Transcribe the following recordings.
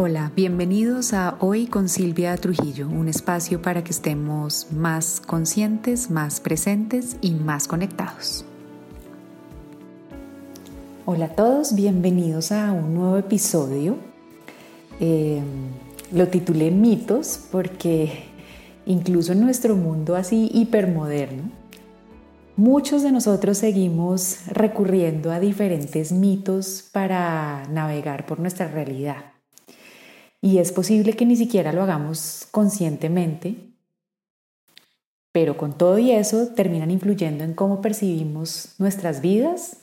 Hola, bienvenidos a Hoy con Silvia Trujillo, un espacio para que estemos más conscientes, más presentes y más conectados. Hola a todos, bienvenidos a un nuevo episodio. Eh, lo titulé Mitos porque incluso en nuestro mundo así hipermoderno, muchos de nosotros seguimos recurriendo a diferentes mitos para navegar por nuestra realidad. Y es posible que ni siquiera lo hagamos conscientemente, pero con todo y eso terminan influyendo en cómo percibimos nuestras vidas,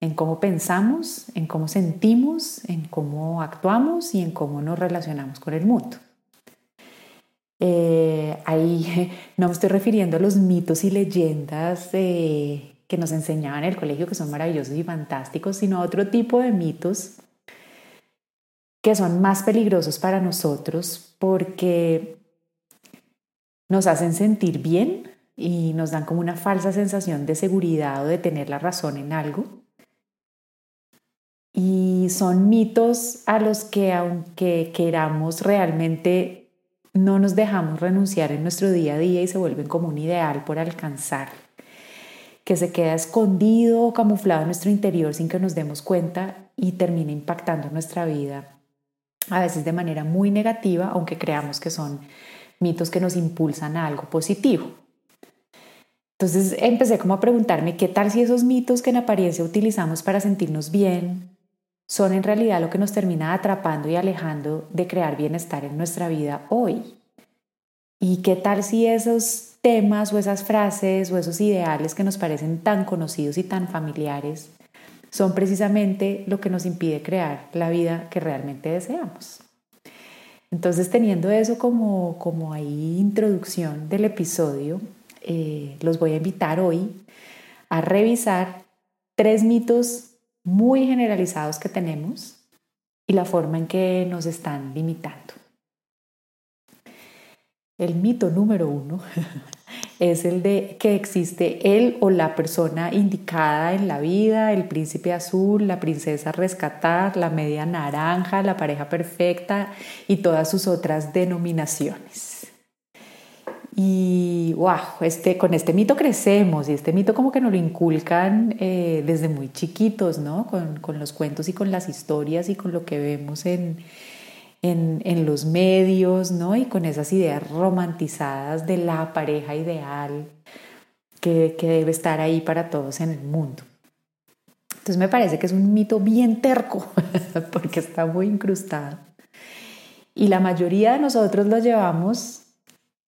en cómo pensamos, en cómo sentimos, en cómo actuamos y en cómo nos relacionamos con el mundo. Eh, ahí no me estoy refiriendo a los mitos y leyendas que nos enseñaban en el colegio, que son maravillosos y fantásticos, sino a otro tipo de mitos que son más peligrosos para nosotros porque nos hacen sentir bien y nos dan como una falsa sensación de seguridad o de tener la razón en algo. Y son mitos a los que aunque queramos realmente no nos dejamos renunciar en nuestro día a día y se vuelven como un ideal por alcanzar, que se queda escondido o camuflado en nuestro interior sin que nos demos cuenta y termina impactando nuestra vida a veces de manera muy negativa, aunque creamos que son mitos que nos impulsan a algo positivo. Entonces empecé como a preguntarme qué tal si esos mitos que en apariencia utilizamos para sentirnos bien son en realidad lo que nos termina atrapando y alejando de crear bienestar en nuestra vida hoy. ¿Y qué tal si esos temas o esas frases o esos ideales que nos parecen tan conocidos y tan familiares son precisamente lo que nos impide crear la vida que realmente deseamos. Entonces, teniendo eso como, como ahí introducción del episodio, eh, los voy a invitar hoy a revisar tres mitos muy generalizados que tenemos y la forma en que nos están limitando. El mito número uno es el de que existe él o la persona indicada en la vida, el príncipe azul, la princesa rescatar, la media naranja, la pareja perfecta y todas sus otras denominaciones. Y wow, este, con este mito crecemos y este mito como que nos lo inculcan eh, desde muy chiquitos, ¿no? Con, con los cuentos y con las historias y con lo que vemos en, en, los medios, ¿no? Y con esas ideas romantizadas de la pareja ideal que, que debe estar ahí para todos en el mundo. Entonces me parece que es un mito bien terco, porque está muy incrustado. Y la mayoría de nosotros lo llevamos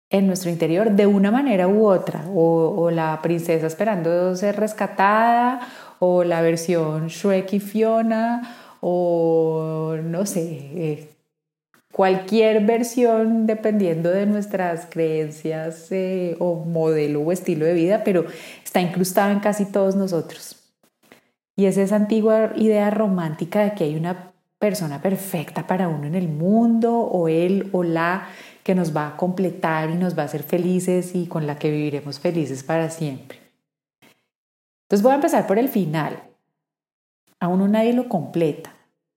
en nuestro interior de una manera u otra, o, o, la princesa esperando ser rescatada, o la versión Shrek y Fiona, o no sé, eh, cualquier versión dependiendo de nuestras creencias eh, o modelo o estilo de vida, pero está incrustado en casi todos nosotros. Y es esa antigua idea romántica de que hay una persona perfecta para uno en el mundo o él o la que nos va a completar y nos va a hacer felices y con la que viviremos felices para siempre. Entonces voy a empezar por el final. A uno nadie lo completa.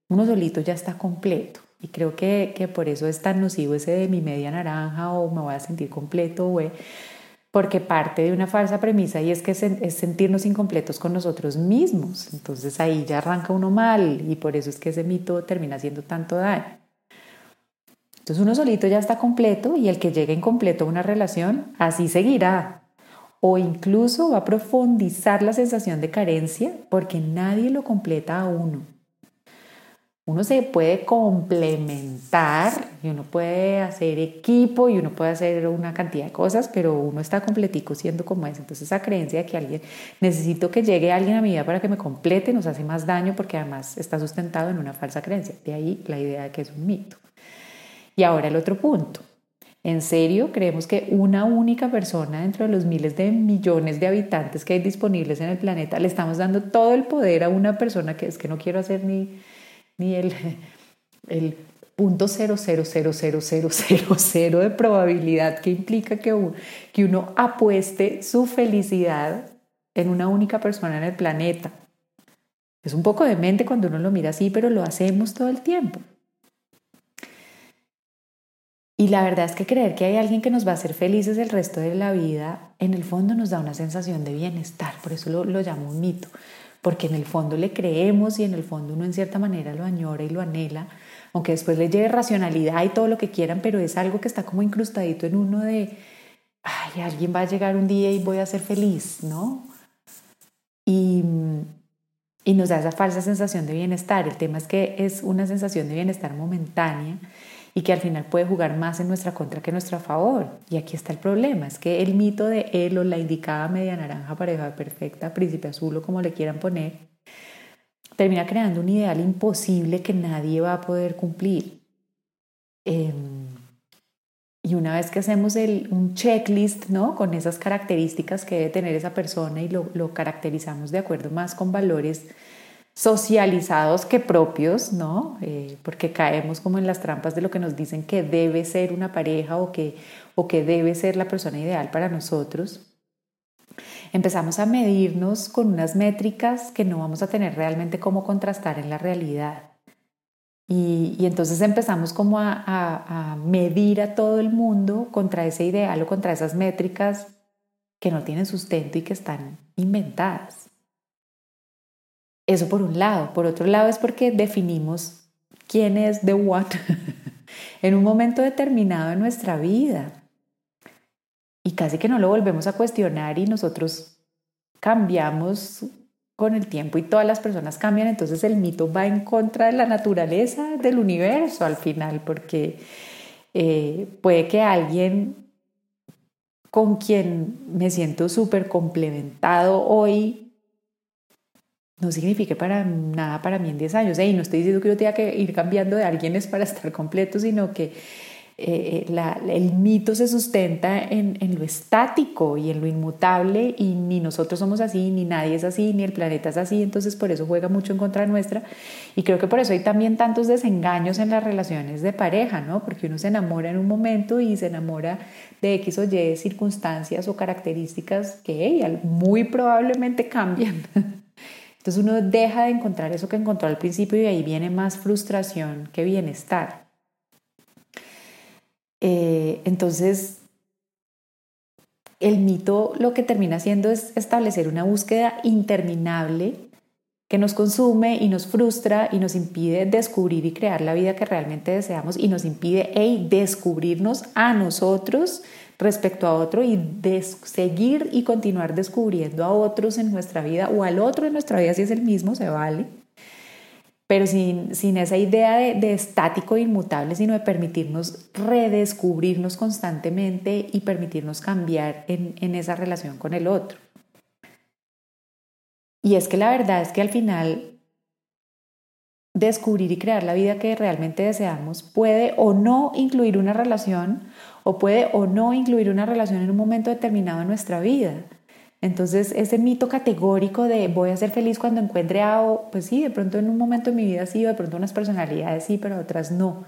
Uno solito ya está completo. Y creo que, que, por eso es tan nocivo ese de mi media naranja o me voy a sentir completo, güey, porque parte de una falsa premisa y es que es sentirnos incompletos con nosotros mismos. Entonces ahí ya arranca uno mal y por eso es que ese mito termina haciendo tanto daño. Entonces uno solito ya está completo y el que llegue incompleto a una relación, así seguirá. O incluso va a profundizar la sensación de carencia porque nadie lo completa a uno uno se puede complementar y uno puede hacer equipo y uno puede hacer una cantidad de cosas, pero uno está completico siendo como es. Entonces esa creencia de que alguien, necesito que llegue alguien a mi vida para que me complete, nos hace más daño porque además está sustentado en una falsa creencia. De ahí la idea de que es un mito. Y ahora el otro punto. ¿En serio creemos que una única persona dentro de los miles de millones de habitantes que hay disponibles en el planeta le estamos dando todo el poder a una persona que es que no quiero hacer ni ni el, el punto cero de probabilidad que implica que uno, que uno apueste su felicidad en una única persona en el planeta. Es un poco demente cuando uno lo mira así, pero lo hacemos todo el tiempo. Y la verdad es que creer que hay alguien que nos va a hacer felices el resto de la vida, en el fondo nos da una sensación de bienestar, por eso lo, lo llamo un mito, porque en el fondo le creemos y en el fondo uno en cierta manera lo añora y lo anhela, aunque después le lleve racionalidad y todo lo que quieran, pero es algo que está como incrustadito en uno de, ay, alguien va a llegar un día y voy a ser feliz, ¿no? Y, y nos da esa falsa sensación de bienestar. El tema es que es una sensación de bienestar momentánea y que al final puede jugar más en nuestra contra que en nuestro favor. Y aquí está el problema, es que el mito de él o la indicada media naranja, pareja perfecta, príncipe azul o como le quieran poner, termina creando un ideal imposible que nadie va a poder cumplir. Em, y una vez que hacemos el, un checklist ¿no? con esas características que debe tener esa persona y lo, lo caracterizamos de acuerdo más con valores socializados que propios, ¿no? Eh, porque caemos como en las trampas de lo que nos dicen que debe ser una pareja o que, o que debe ser la persona ideal para nosotros. Empezamos a medirnos con unas métricas que no vamos a tener realmente cómo contrastar en la realidad. Y, entonces empezamos como a, a medir a todo el mundo contra ese ideal o contra esas métricas que no tienen sustento y que están inventadas. Eso por un lado. Por otro lado es porque definimos quién es the what en un momento determinado de nuestra vida. Y casi que no lo volvemos a cuestionar y nosotros cambiamos con el tiempo y todas las personas cambian, entonces el mito va en contra de la naturaleza del universo al final, porque eh, puede que alguien con quien me siento súper complementado hoy no signifique para nada para mí en 10 años. Y no estoy diciendo que yo tenga que ir cambiando de alguien es para estar completo, sino que eh, el mito se sustenta en, en, lo estático y en lo inmutable y ni nosotros somos así, ni nadie es así, ni el planeta es así, entonces por eso juega mucho en contra nuestra y creo que por eso hay también tantos desengaños en las relaciones de pareja, ¿no? Porque uno se enamora en un momento y se enamora de X o Y circunstancias o características que muy probablemente cambian. Entonces uno deja de encontrar eso que encontró al principio y ahí viene más frustración que bienestar. Eh, entonces, el mito lo que termina haciendo es establecer una búsqueda interminable que nos consume y nos frustra y nos impide descubrir y crear la vida que realmente deseamos y nos impide descubrirnos a nosotros respecto a otro y seguir y continuar descubriendo a otros en nuestra vida o al otro en nuestra vida si es el mismo, se vale, pero sin, sin esa idea de, de estático e inmutable, sino de permitirnos redescubrirnos constantemente y permitirnos cambiar en, en esa relación con el otro. Y es que la verdad es que al final descubrir y crear la vida que realmente deseamos puede o no incluir una relación o puede o no incluir una relación en un momento determinado en nuestra vida. Entonces, ese mito categórico de voy a ser feliz cuando encuentre a, pues sí, de pronto en un momento de mi vida sí, de pronto unas personalidades sí, pero otras no.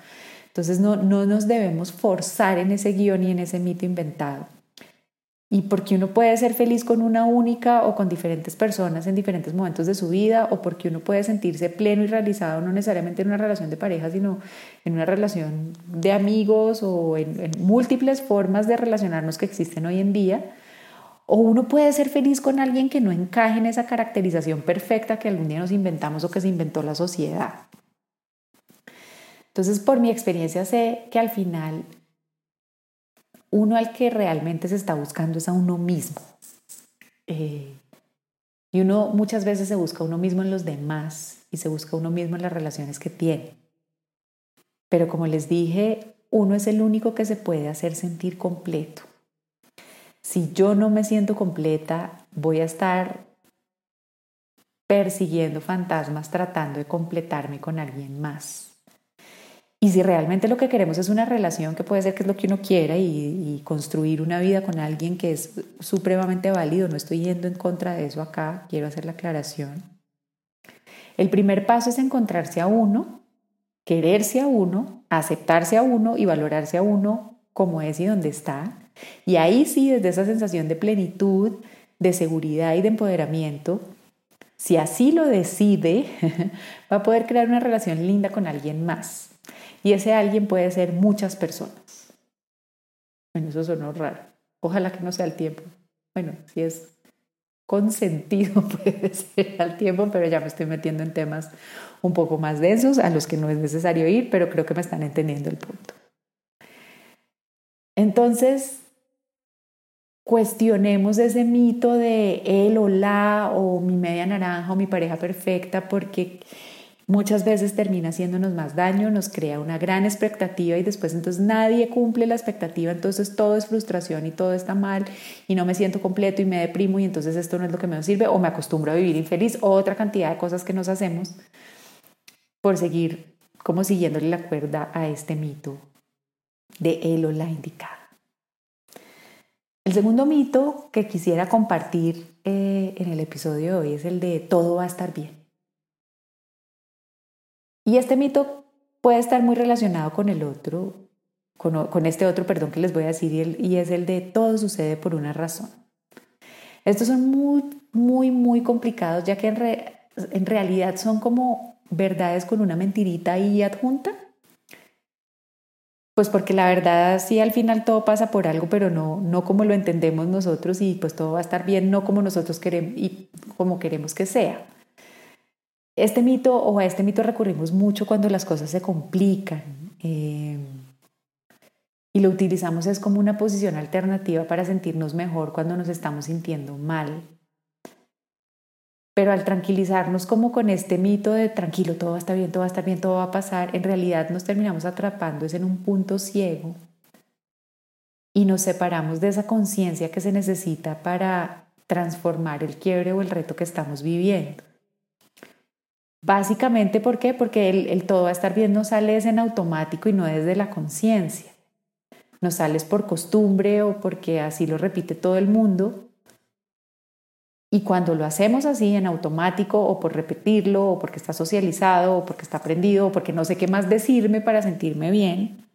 Entonces, no, no nos debemos forzar en ese guion y en ese mito inventado y porque uno puede ser feliz con una única o con diferentes personas en diferentes momentos de su vida, o porque uno puede sentirse pleno y realizado no necesariamente en una relación de pareja, sino en una relación de amigos o en, múltiples formas de relacionarnos que existen hoy en día, o uno puede ser feliz con alguien que no encaje en esa caracterización perfecta que algún día nos inventamos o que se inventó la sociedad. Entonces, por mi experiencia sé que al final uno al que realmente se está buscando es a uno mismo. Eh, y uno muchas veces se busca a uno mismo en los demás y se busca a uno mismo en las relaciones que tiene. Pero como les dije, uno es el único que se puede hacer sentir completo. Si yo no me siento completa, voy a estar persiguiendo fantasmas tratando de completarme con alguien más. Y si realmente lo que queremos es una relación, que puede ser que es lo que uno quiera, y, construir una vida con alguien que es supremamente válido, no estoy yendo en contra de eso acá, quiero hacer la aclaración. El primer paso es encontrarse a uno, quererse a uno, aceptarse a uno y valorarse a uno como es y donde está. Y ahí sí, desde esa sensación de plenitud, de seguridad y de empoderamiento, si así lo decide, va a poder crear una relación linda con alguien más. Y ese alguien puede ser muchas personas. Bueno, eso sonó raro. Ojalá que no sea el tiempo. Bueno, si es consentido puede ser al tiempo, pero ya me estoy metiendo en temas un poco más densos a los que no es necesario ir, pero creo que me están entendiendo el punto. Entonces, cuestionemos ese mito de él o la o mi media naranja o mi pareja perfecta porque muchas veces termina haciéndonos más daño, nos crea una gran expectativa y después entonces nadie cumple la expectativa, entonces todo es frustración y todo está mal y no me siento completo y me deprimo y entonces esto no es lo que me sirve o me acostumbro a vivir infeliz o otra cantidad de cosas que nos hacemos por seguir como siguiéndole la cuerda a este mito de él o la indicada. El segundo mito que quisiera compartir eh, en el episodio de hoy es el de todo va a estar bien. Y este mito puede estar muy relacionado con el otro, con, este otro, perdón, que les voy a decir, y, es el de todo sucede por una razón. Estos son muy, muy, muy complicados, ya que en, realidad son como verdades con una mentirita ahí adjunta. Pues porque la verdad sí al final todo pasa por algo, pero no, no como lo entendemos nosotros y pues todo va a estar bien, no como nosotros queremos y como queremos que sea. Este mito o a este mito recurrimos mucho cuando las cosas se complican eh, y lo utilizamos es como una posición alternativa para sentirnos mejor cuando nos estamos sintiendo mal. Pero al tranquilizarnos como con este mito de tranquilo, todo va a estar bien, todo va a estar bien, todo va a pasar, en realidad nos terminamos atrapando es en un punto ciego y nos separamos de esa conciencia que se necesita para transformar el quiebre o el reto que estamos viviendo. Básicamente, ¿por qué? Porque el, todo va a estar bien no sale en automático y no desde la conciencia. No sales por costumbre o porque así lo repite todo el mundo. Y cuando lo hacemos así en automático o por repetirlo o porque está socializado o porque está aprendido o porque no sé qué más decirme para sentirme bien,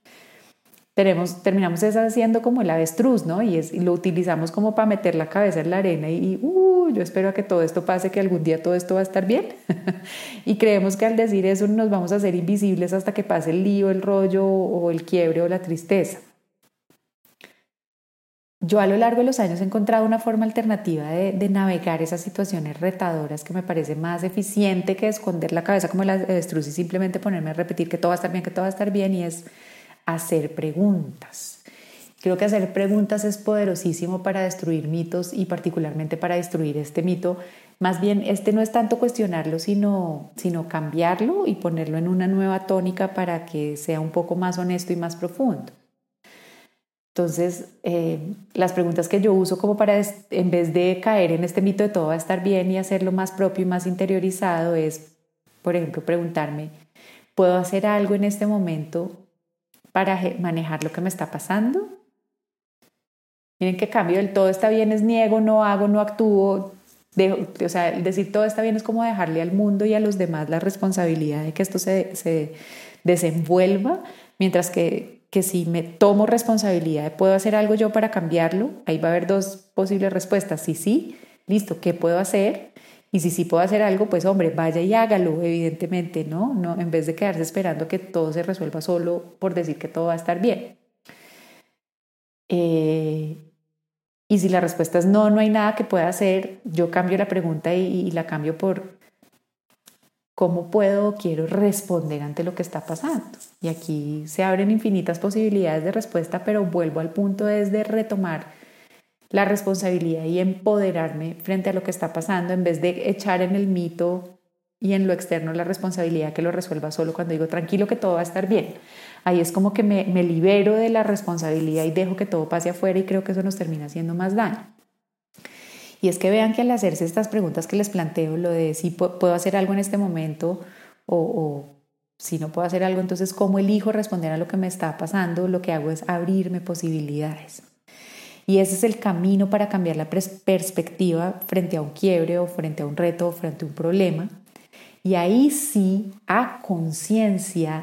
terminamos haciendo como el avestruz, ¿no? Y, es, y lo utilizamos como para meter la cabeza en la arena y, uh, yo espero a que todo esto pase, que algún día todo esto va a estar bien. y creemos que al decir eso nos vamos a hacer invisibles hasta que pase el lío, el rollo o el quiebre o la tristeza. Yo a lo largo de los años he encontrado una forma alternativa de, de, navegar esas situaciones retadoras que me parece más eficiente que esconder la cabeza como el avestruz y simplemente ponerme a repetir que todo va a estar bien, que todo va a estar bien y es hacer preguntas. Creo que hacer preguntas es poderosísimo para destruir mitos y particularmente para destruir este mito. Más bien, este no es tanto cuestionarlo, sino, sino cambiarlo y ponerlo en una nueva tónica para que sea un poco más honesto y más profundo. Entonces, eh, las preguntas que yo uso como para, en vez de caer en este mito de todo va a estar bien y hacerlo más propio y más interiorizado, es, por ejemplo, preguntarme, ¿puedo hacer algo en este momento para manejar lo que me está pasando. Miren que cambio del todo está bien es niego, no hago, no actúo. o sea, decir todo está bien es como dejarle al mundo y a los demás la responsabilidad de que esto se, se desenvuelva, mientras que, que si me tomo responsabilidad puedo hacer algo yo para cambiarlo, ahí va a haber dos posibles respuestas. Sí, sí, listo, ¿qué puedo hacer? Y si sí puedo hacer algo, pues hombre, vaya y hágalo, evidentemente, ¿no? no en vez de quedarse esperando que todo se resuelva solo por decir que todo va a estar bien. Eh, y si la respuesta es no, no hay nada que pueda hacer, yo cambio la pregunta y, la cambio por cómo puedo o quiero responder ante lo que está pasando. Y aquí se abren infinitas posibilidades de respuesta, pero vuelvo al punto es de retomar la responsabilidad y empoderarme frente a lo que está pasando en vez de echar en el mito y en lo externo la responsabilidad que lo resuelva solo cuando digo tranquilo que todo va a estar bien. Ahí es como que me, libero de la responsabilidad y dejo que todo pase afuera y creo que eso nos termina haciendo más daño. Y es que vean que al hacerse estas preguntas que les planteo, lo de si puedo hacer algo en este momento o, o si no puedo hacer algo, entonces cómo elijo responder a lo que me está pasando, lo que hago es abrirme posibilidades. Y ese es el camino para cambiar la perspectiva frente a un quiebre o frente a un reto o frente a un problema. Y ahí sí, a conciencia,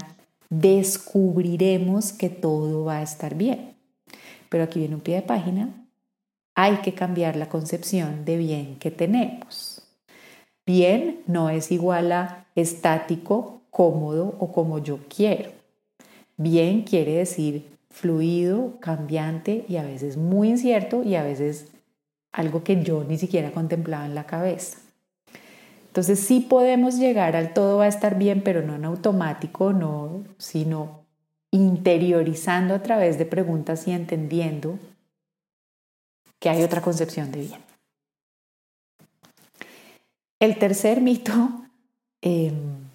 descubriremos que todo va a estar bien. Pero aquí viene un pie de página. Hay que cambiar la concepción de bien que tenemos. Bien no es igual a estático, cómodo o como yo quiero. Bien quiere decir fluido, cambiante y a veces muy incierto y a veces algo que yo ni siquiera contemplaba en la cabeza. Entonces sí podemos llegar al todo va a estar bien, pero no en automático, no, sino interiorizando a través de preguntas y entendiendo que hay otra concepción de bien. El tercer mito em,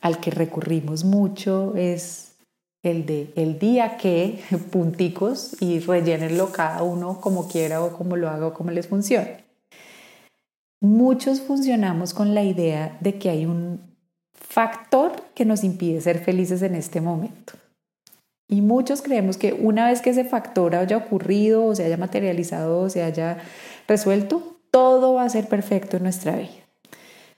al que recurrimos mucho es el de el día que, punticos, y rellénenlo cada uno como quiera o como lo haga o como les funcione. Muchos funcionamos con la idea de que hay un factor que nos impide ser felices en este momento. Y muchos creemos que una vez que ese factor haya ocurrido o se haya materializado o se haya resuelto, todo va a ser perfecto en nuestra vida.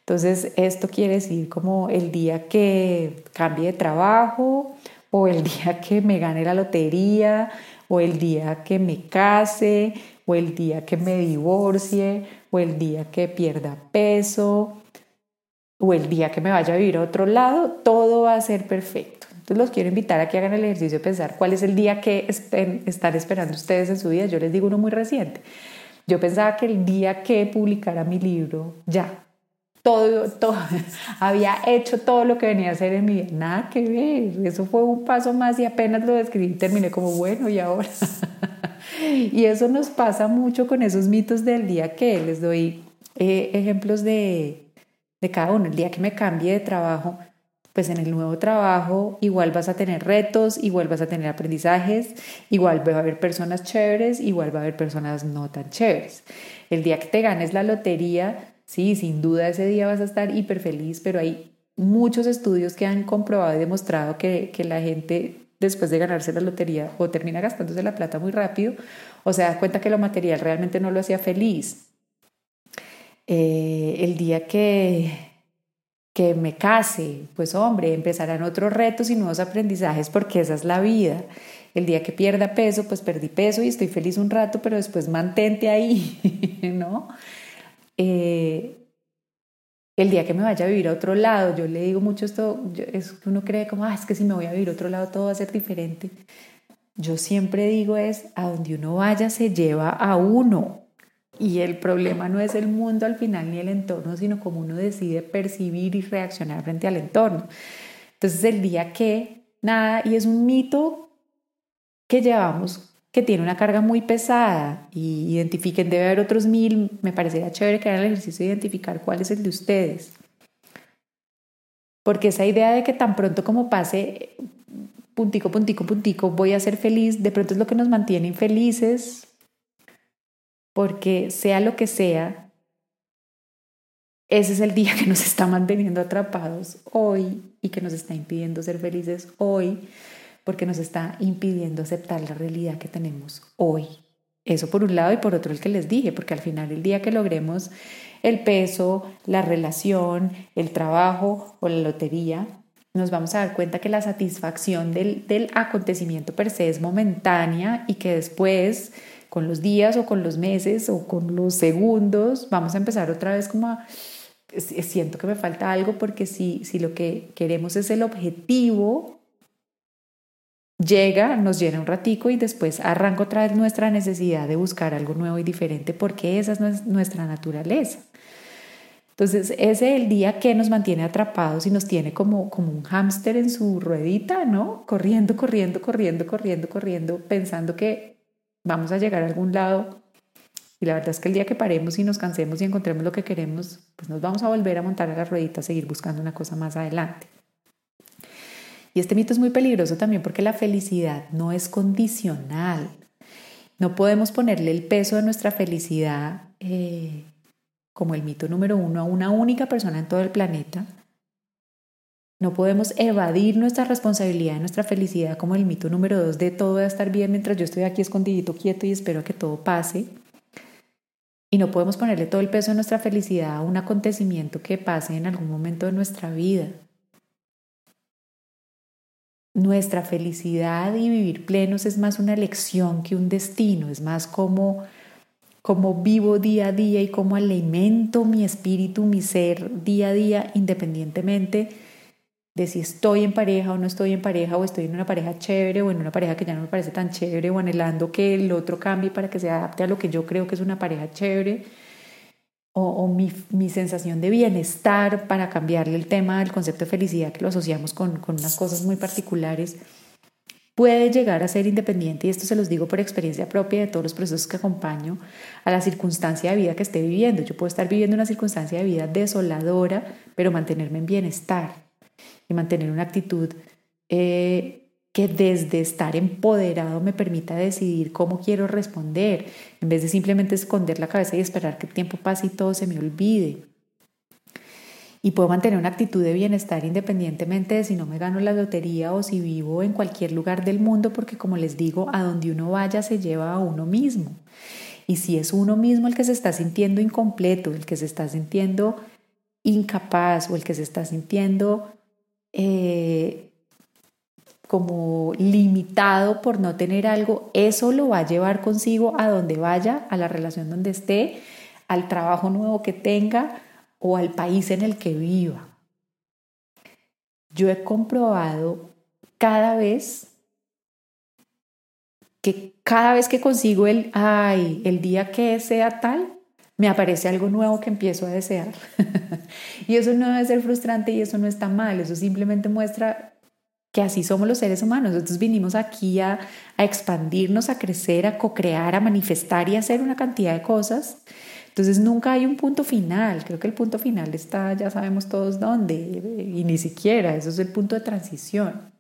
Entonces, esto quiere decir como el día que cambie de trabajo o el día que me gane la lotería o el día que me case o el día que me divorcie o el día que pierda peso o el día que me vaya a vivir a otro lado, todo va a ser perfecto. Entonces los quiero invitar a que hagan el ejercicio de pensar cuál es el día que están esperando ustedes en su vida. Yo les digo uno muy reciente. Yo pensaba que el día que publicara mi libro, ya, todo, todo, había hecho todo lo que venía a hacer en mi vida. Nada que ver, eso fue un paso más y apenas lo describí, terminé como bueno y ahora. y eso nos pasa mucho con esos mitos del día que les doy eh, ejemplos de, de cada uno. El día que me cambie de trabajo, pues en el nuevo trabajo igual vas a tener retos, igual vas a tener aprendizajes, igual va a haber personas chéveres, igual va a haber personas no tan chéveres. El día que te ganes la lotería, sí, sin duda ese día vas a estar hiper feliz, pero hay muchos estudios que han comprobado y demostrado que, que la gente después de ganarse la lotería o termina gastándose la plata muy rápido o se da cuenta que lo material realmente no lo hacía feliz. Eh, el día que, que me case, pues hombre, empezarán otros retos y nuevos aprendizajes porque esa es la vida. El día que pierda peso, pues perdí peso y estoy feliz un rato, pero después mantente ahí, ¿no? Eh, el día que me vaya a vivir a otro lado, yo le digo mucho esto, es, uno cree como, ah, es que si me voy a vivir a otro lado todo va a ser diferente. Yo siempre digo es, a donde uno vaya se lleva a uno. Y el problema no es el mundo al final ni el entorno, sino cómo uno decide percibir y reaccionar frente al entorno. Entonces el día que, nada, y es un mito que llevamos que tiene una carga muy pesada y identifiquen, debe haber otros mil, me parecería chévere que hagan el ejercicio de identificar cuál es el de ustedes. Porque esa idea de que tan pronto como pase, puntico, puntico, puntico, voy a ser feliz, de pronto es lo que nos mantiene infelices, porque sea lo que sea, ese es el día que nos está manteniendo atrapados hoy y que nos está impidiendo ser felices hoy porque nos está impidiendo aceptar la realidad que tenemos hoy. Eso por un lado y por otro el que les dije, porque al final el día que logremos el peso, la relación, el trabajo o la lotería, nos vamos a dar cuenta que la satisfacción del, del acontecimiento per se es momentánea y que después, con los días o con los meses o con los segundos, vamos a empezar otra vez como a siento que me falta algo porque si, si lo que queremos es el objetivo, llega, nos llena un ratico y después arranca otra vez nuestra necesidad de buscar algo nuevo y diferente porque esa es nuestra naturaleza. Entonces, ese es el día que nos mantiene atrapados y nos tiene como, como un hámster en su ruedita, ¿no? Corriendo, corriendo, corriendo, corriendo, corriendo, pensando que vamos a llegar a algún lado. Y la verdad es que el día que paremos y nos cansemos y encontremos lo que queremos, pues nos vamos a volver a montar a la ruedita, a seguir buscando una cosa más adelante. Y este mito es muy peligroso también porque la felicidad no es condicional. No podemos ponerle el peso de nuestra felicidad eh, como el mito número uno a una única persona en todo el planeta. No podemos evadir nuestra responsabilidad nuestra felicidad como el mito número dos de todo a estar bien mientras yo estoy aquí escondidito, quieto y espero a que todo pase. Y no podemos ponerle todo el peso de nuestra felicidad a un acontecimiento que pase en algún momento de nuestra vida nuestra felicidad y vivir plenos es más una elección que un destino, es más como, como vivo día a día y como alimento mi espíritu, mi ser día a día, independientemente de si estoy en pareja o no estoy en pareja o estoy en una pareja chévere o en una pareja que ya no me parece tan chévere o anhelando que el otro cambie para que se adapte a lo que yo creo que es una pareja chévere o, mi, sensación de bienestar para cambiarle el tema del concepto de felicidad que lo asociamos con, con unas cosas muy particulares puede llegar a ser independiente, y esto se los digo por experiencia propia de todos los procesos que acompaño a la circunstancia de vida que esté viviendo. Yo puedo estar viviendo una circunstancia de vida desoladora, pero mantenerme en bienestar y mantener una actitud eh, que desde estar empoderado me permita decidir cómo quiero responder, en vez de simplemente esconder la cabeza y esperar que el tiempo pase y todo se me olvide. Y puedo mantener una actitud de bienestar independientemente de si no me gano la lotería o si vivo en cualquier lugar del mundo, porque como les digo, a donde uno vaya se lleva a uno mismo. Y si es uno mismo el que se está sintiendo incompleto, el que se está sintiendo incapaz o el que se está sintiendo eh, como limitado por no tener algo, eso lo va a llevar consigo a donde vaya, a la relación donde esté, al trabajo nuevo que tenga o al país en el que viva. Yo he comprobado cada vez que cada vez que consigo el, ay, el día que sea tal, me aparece algo nuevo que empiezo a desear. y eso no debe ser frustrante y eso no está mal, eso simplemente muestra que así somos los seres humanos. Nosotros vinimos aquí a, expandirnos, a crecer, a co-crear, a manifestar y a hacer una cantidad de cosas. Entonces nunca hay un punto final, creo que el punto final está, ya sabemos todos dónde, y ni siquiera, eso es el punto de transición.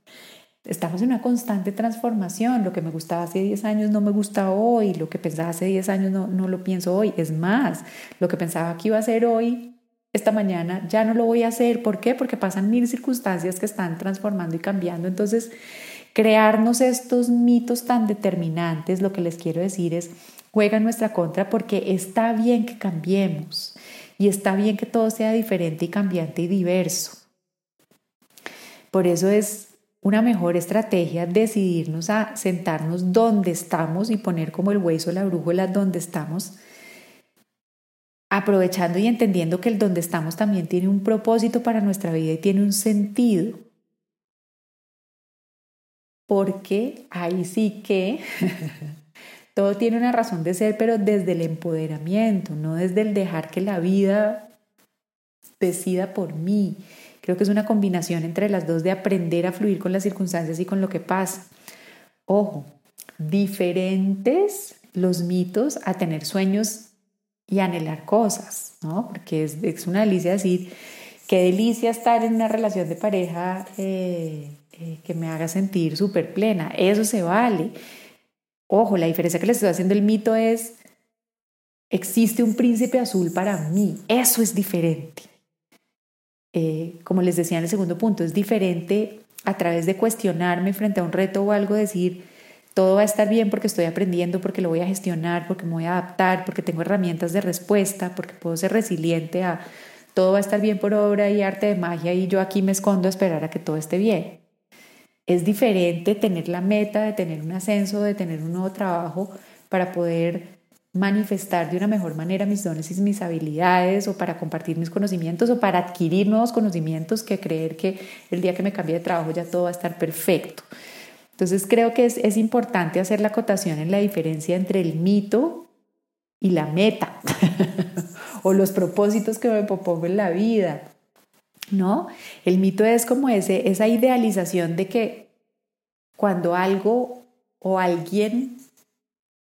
Estamos en una constante transformación, lo que me gustaba hace 10 años no me gusta hoy, lo que pensaba hace 10 años no, no lo pienso hoy, es más, lo que pensaba que iba a ser hoy, esta mañana, ya no lo voy a hacer, ¿por qué? Porque pasan mil circunstancias que están transformando y cambiando, entonces crearnos estos mitos tan determinantes, lo que les quiero decir es, juega en nuestra contra porque está bien que cambiemos y está bien que todo sea diferente y cambiante y diverso. Por eso es una mejor estrategia decidirnos a sentarnos donde estamos y poner como el hueso, la brújula donde estamos, aprovechando y entendiendo que el donde estamos también tiene un propósito para nuestra vida y tiene un sentido. Porque ahí sí que Todo tiene una razón de ser, pero desde el empoderamiento, no desde el dejar que la vida decida por mí. Creo que es una combinación entre las dos de aprender a fluir con las circunstancias y con lo que pasa. Ojo, diferentes los mitos a tener sueños y anhelar cosas, ¿no? Porque es, una delicia decir, qué delicia estar en una relación de pareja eh, eh, que me haga sentir súper plena. Eso se vale. Ojo, la diferencia que les estoy haciendo el mito es, existe un príncipe azul para mí. Eso es diferente. Eh, como les decía en el segundo punto, es diferente a través de cuestionarme frente a un reto o algo, decir, todo va a estar bien porque estoy aprendiendo, porque lo voy a gestionar, porque me voy a adaptar, porque tengo herramientas de respuesta, porque puedo ser resiliente a todo va a estar bien por obra y arte de magia y yo aquí me escondo a esperar a que todo esté bien. Es diferente tener la meta de tener un ascenso, de tener un nuevo trabajo para poder manifestar de una mejor manera mis dones y mis habilidades o para compartir mis conocimientos o para adquirir nuevos conocimientos que creer que el día que me cambie de trabajo ya todo va a estar perfecto. Entonces creo que es, es importante hacer la acotación en la diferencia entre el mito y la meta o los propósitos que me propongo en la vida. ¿no? El mito es como ese, esa idealización de que cuando algo o alguien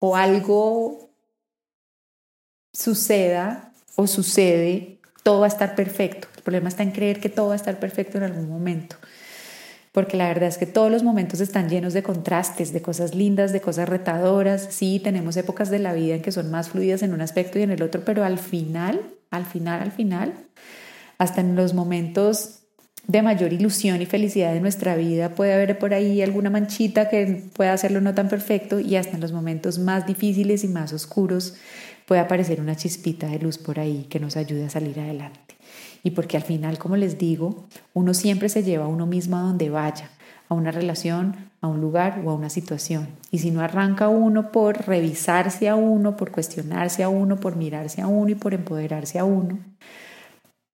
o algo suceda o sucede, todo va a estar perfecto. El problema está en creer que todo va a estar perfecto en algún momento. Porque la verdad es que todos los momentos están llenos de contrastes, de cosas lindas, de cosas retadoras. Sí, tenemos épocas de la vida en que son más fluidas en un aspecto y en el otro, pero al final, al final, al final, hasta en los momentos de mayor ilusión y felicidad de nuestra vida puede haber por ahí alguna manchita que pueda hacerlo no tan perfecto y hasta en los momentos más difíciles y más oscuros puede aparecer una chispita de luz por ahí que nos ayude a salir adelante. Y porque al final, como les digo, uno siempre se lleva a uno mismo a donde vaya, a una relación, a un lugar o a una situación. Y si no arranca uno por revisarse a uno, por cuestionarse a uno, por mirarse a uno y por empoderarse a uno,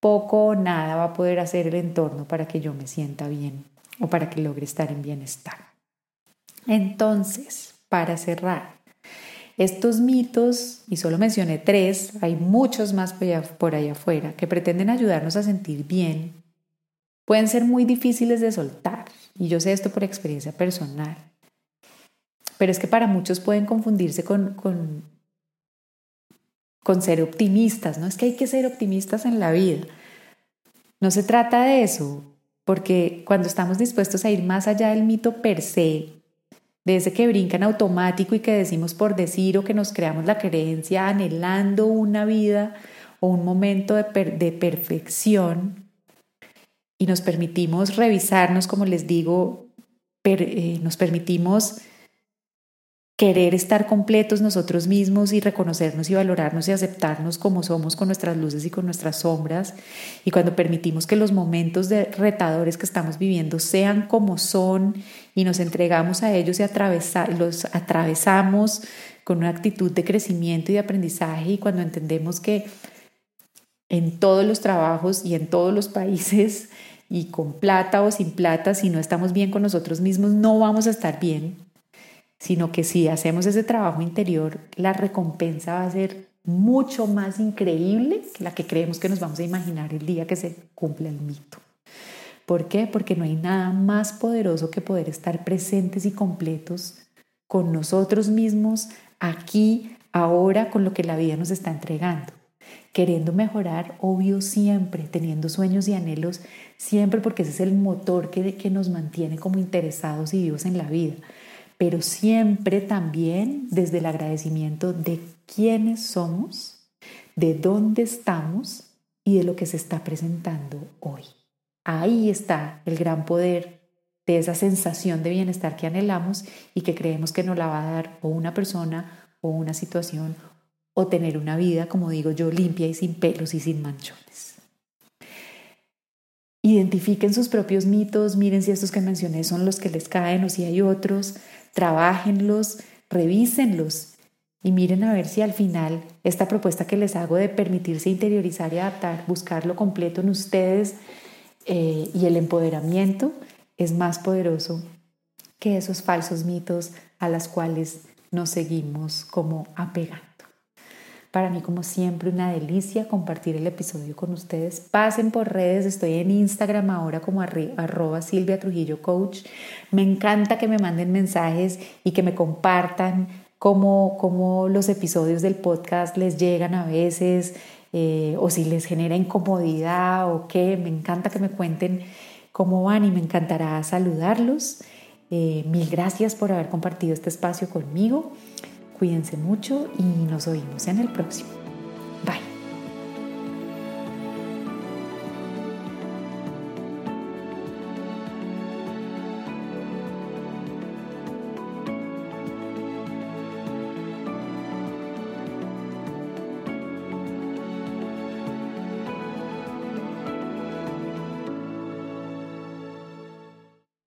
poco o nada va a poder hacer el entorno para que yo me sienta bien o para que logre estar en bienestar. Entonces, para cerrar, estos mitos, y solo mencioné tres, hay muchos más por allá afuera, que pretenden ayudarnos a sentir bien, pueden ser muy difíciles de soltar. Y yo sé esto por experiencia personal. Pero es que para muchos pueden confundirse con, con, con ser optimistas, ¿no? Es que hay que ser optimistas en la vida. No se trata de eso, porque cuando estamos dispuestos a ir más allá del mito per se, de ese que brinca en automático y que decimos por decir o que nos creamos la creencia anhelando una vida o un momento de, de perfección y nos permitimos revisarnos, como les digo, eh, nos permitimos querer estar completos nosotros mismos y reconocernos y valorarnos y aceptarnos como somos con nuestras luces y con nuestras sombras. Y cuando permitimos que los momentos de retadores que estamos viviendo sean como son y nos entregamos a ellos y los atravesamos con una actitud de crecimiento y de aprendizaje y cuando entendemos que en todos los trabajos y en todos los países y con plata o sin plata, si no estamos bien con nosotros mismos, no vamos a estar bien sino que si hacemos ese trabajo interior, la recompensa va a ser mucho más increíble que la que creemos que nos vamos a imaginar el día que se cumple el mito. ¿Por qué? Porque no hay nada más poderoso que poder estar presentes y completos con nosotros mismos aquí, ahora, con lo que la vida nos está entregando. Queriendo mejorar, obvio, siempre, teniendo sueños y anhelos, siempre porque ese es el motor que, que nos mantiene como interesados y vivos en la vida pero siempre también desde el agradecimiento de quiénes somos, de dónde estamos y de lo que se está presentando hoy. Ahí está el gran poder de esa sensación de bienestar que anhelamos y que creemos que nos la va a dar o una persona o una situación o tener una vida, como digo yo, limpia y sin pelos y sin manchones. Identifiquen sus propios mitos, miren si estos que mencioné son los que les caen o si hay otros, trabajenlos, revísenlos y miren a ver si al final esta propuesta que les hago de permitirse interiorizar y adaptar, buscar lo completo en ustedes eh, y el empoderamiento es más poderoso que esos falsos mitos a los cuales nos seguimos como apegando. Para mí, como siempre, una delicia compartir el episodio con ustedes. Pasen por redes, estoy en Instagram ahora como arroba Silvia Trujillo Coach. Me encanta que me manden mensajes y que me compartan cómo, cómo los episodios del podcast les llegan a veces eh, o si les genera incomodidad o qué. Me encanta que me cuenten cómo van y me encantará saludarlos. Eh, mil gracias por haber compartido este espacio conmigo. Cuídense mucho y nos oímos en el próximo.